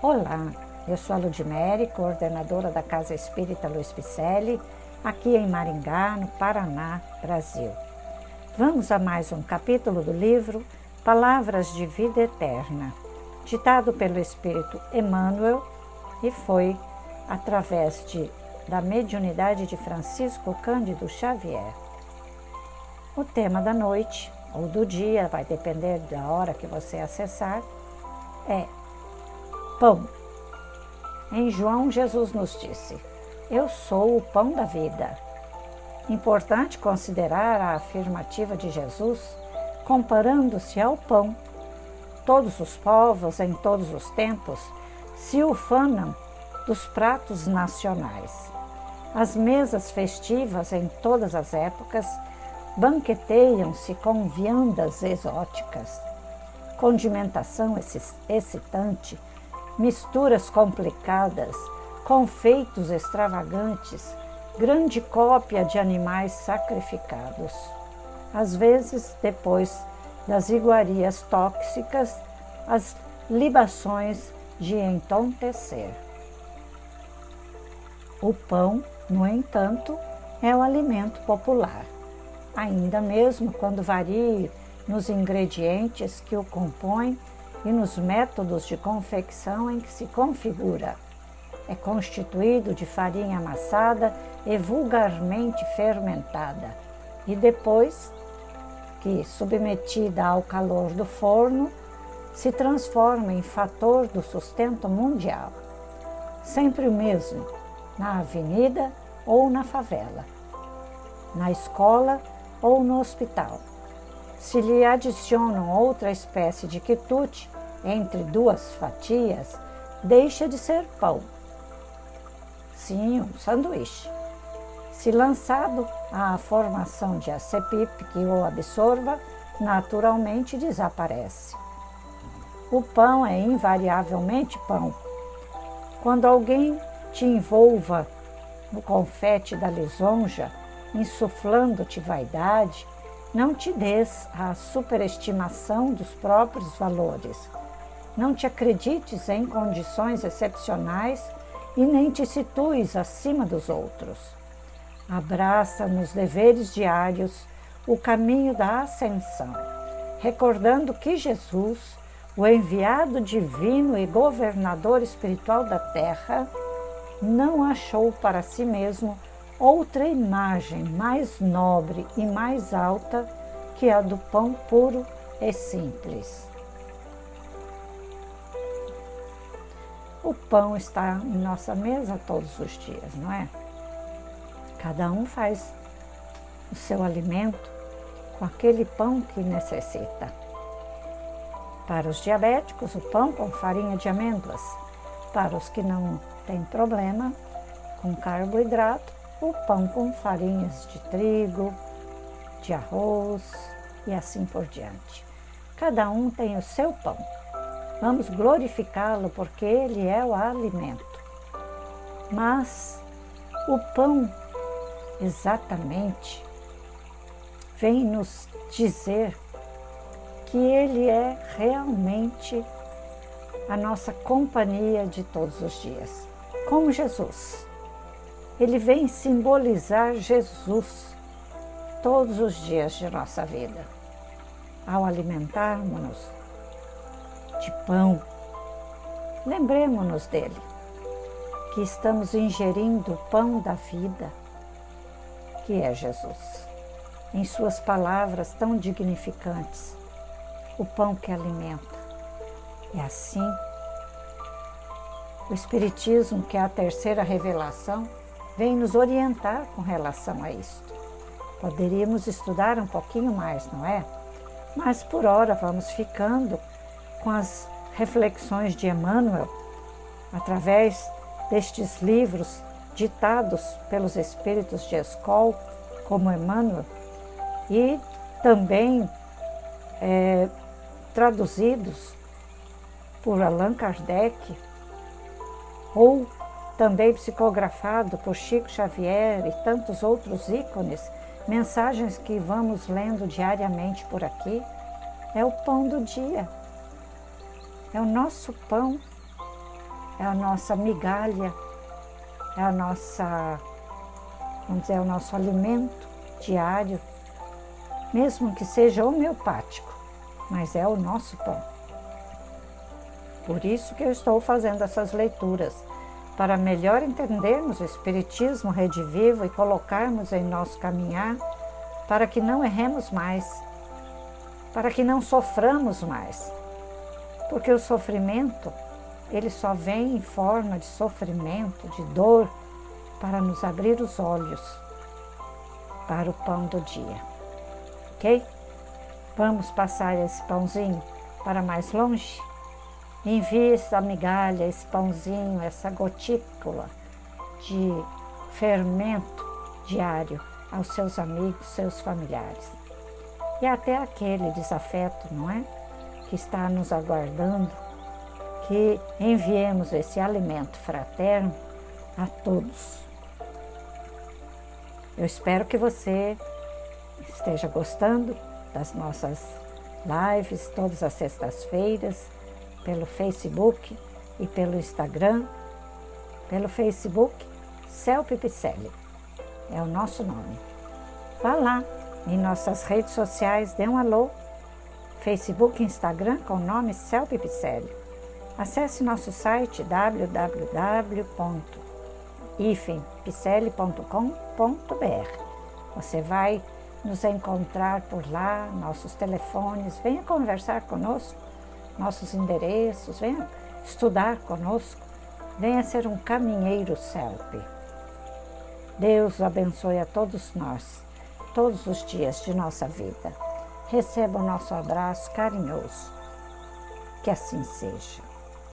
Olá, eu sou a Ludmere, coordenadora da Casa Espírita Luiz Picelli, aqui em Maringá, no Paraná, Brasil. Vamos a mais um capítulo do livro Palavras de Vida Eterna, ditado pelo Espírito Emmanuel e foi através de, da mediunidade de Francisco Cândido Xavier. O tema da noite ou do dia, vai depender da hora que você acessar, é pão. Em João, Jesus nos disse: Eu sou o pão da vida. Importante considerar a afirmativa de Jesus comparando-se ao pão. Todos os povos, em todos os tempos, se ufanam dos pratos nacionais. As mesas festivas em todas as épocas banqueteiam-se com viandas exóticas. Condimentação excitante misturas complicadas, confeitos extravagantes, grande cópia de animais sacrificados. Às vezes, depois das iguarias tóxicas, as libações de entontecer. O pão, no entanto, é o alimento popular, ainda mesmo quando varie nos ingredientes que o compõem e nos métodos de confecção em que se configura. É constituído de farinha amassada e vulgarmente fermentada, e depois que, submetida ao calor do forno, se transforma em fator do sustento mundial. Sempre o mesmo, na avenida ou na favela, na escola ou no hospital se lhe adicionam outra espécie de quitute entre duas fatias, deixa de ser pão. Sim, um sanduíche. Se lançado à formação de acepip que o absorva, naturalmente desaparece. O pão é invariavelmente pão. Quando alguém te envolva no confete da lisonja, insuflando-te vaidade, não te des a superestimação dos próprios valores. Não te acredites em condições excepcionais e nem te situes acima dos outros. Abraça nos deveres diários o caminho da ascensão, recordando que Jesus, o enviado divino e governador espiritual da terra, não achou para si mesmo outra imagem mais nobre e mais alta que a do pão puro e simples. O pão está em nossa mesa todos os dias, não é? Cada um faz o seu alimento com aquele pão que necessita. Para os diabéticos, o pão com farinha de amêndoas. Para os que não têm problema com carboidrato, o pão com farinhas de trigo, de arroz e assim por diante. Cada um tem o seu pão. Vamos glorificá-lo porque ele é o alimento. Mas o pão, exatamente, vem nos dizer que ele é realmente a nossa companhia de todos os dias, como Jesus. Ele vem simbolizar Jesus todos os dias de nossa vida. Ao alimentarmos-nos de pão, lembremos-nos dele, que estamos ingerindo o pão da vida, que é Jesus, em suas palavras tão dignificantes, o pão que alimenta. E assim, o Espiritismo, que é a terceira revelação, vem nos orientar com relação a isto. Poderíamos estudar um pouquinho mais, não é? Mas por hora vamos ficando com as reflexões de Emmanuel através destes livros ditados pelos espíritos de escola, como Emmanuel, e também é, traduzidos por Allan Kardec ou também psicografado por Chico Xavier e tantos outros ícones, mensagens que vamos lendo diariamente por aqui, é o pão do dia. É o nosso pão é a nossa migalha, é a nossa, vamos dizer, é o nosso alimento diário, mesmo que seja homeopático, mas é o nosso pão. Por isso que eu estou fazendo essas leituras, para melhor entendermos o Espiritismo redivivo e colocarmos em nosso caminhar para que não erremos mais, para que não soframos mais. Porque o sofrimento, ele só vem em forma de sofrimento, de dor, para nos abrir os olhos para o pão do dia. Ok? Vamos passar esse pãozinho para mais longe? Envie essa migalha, esse pãozinho, essa gotícula de fermento diário aos seus amigos, seus familiares. E até aquele desafeto, não é? Que está nos aguardando, que enviemos esse alimento fraterno a todos. Eu espero que você esteja gostando das nossas lives todas as sextas-feiras pelo Facebook e pelo Instagram. Pelo Facebook, Cel Pipicelli. É o nosso nome. Vá lá em nossas redes sociais, dê um alô. Facebook e Instagram com o nome Cel Pipicelli. Acesse nosso site www.ifempicelli.com.br. Você vai nos encontrar por lá, nossos telefones, venha conversar conosco nossos endereços, venha estudar conosco, venha ser um caminheiro CELP. Deus abençoe a todos nós, todos os dias de nossa vida. Receba o nosso abraço carinhoso. Que assim seja.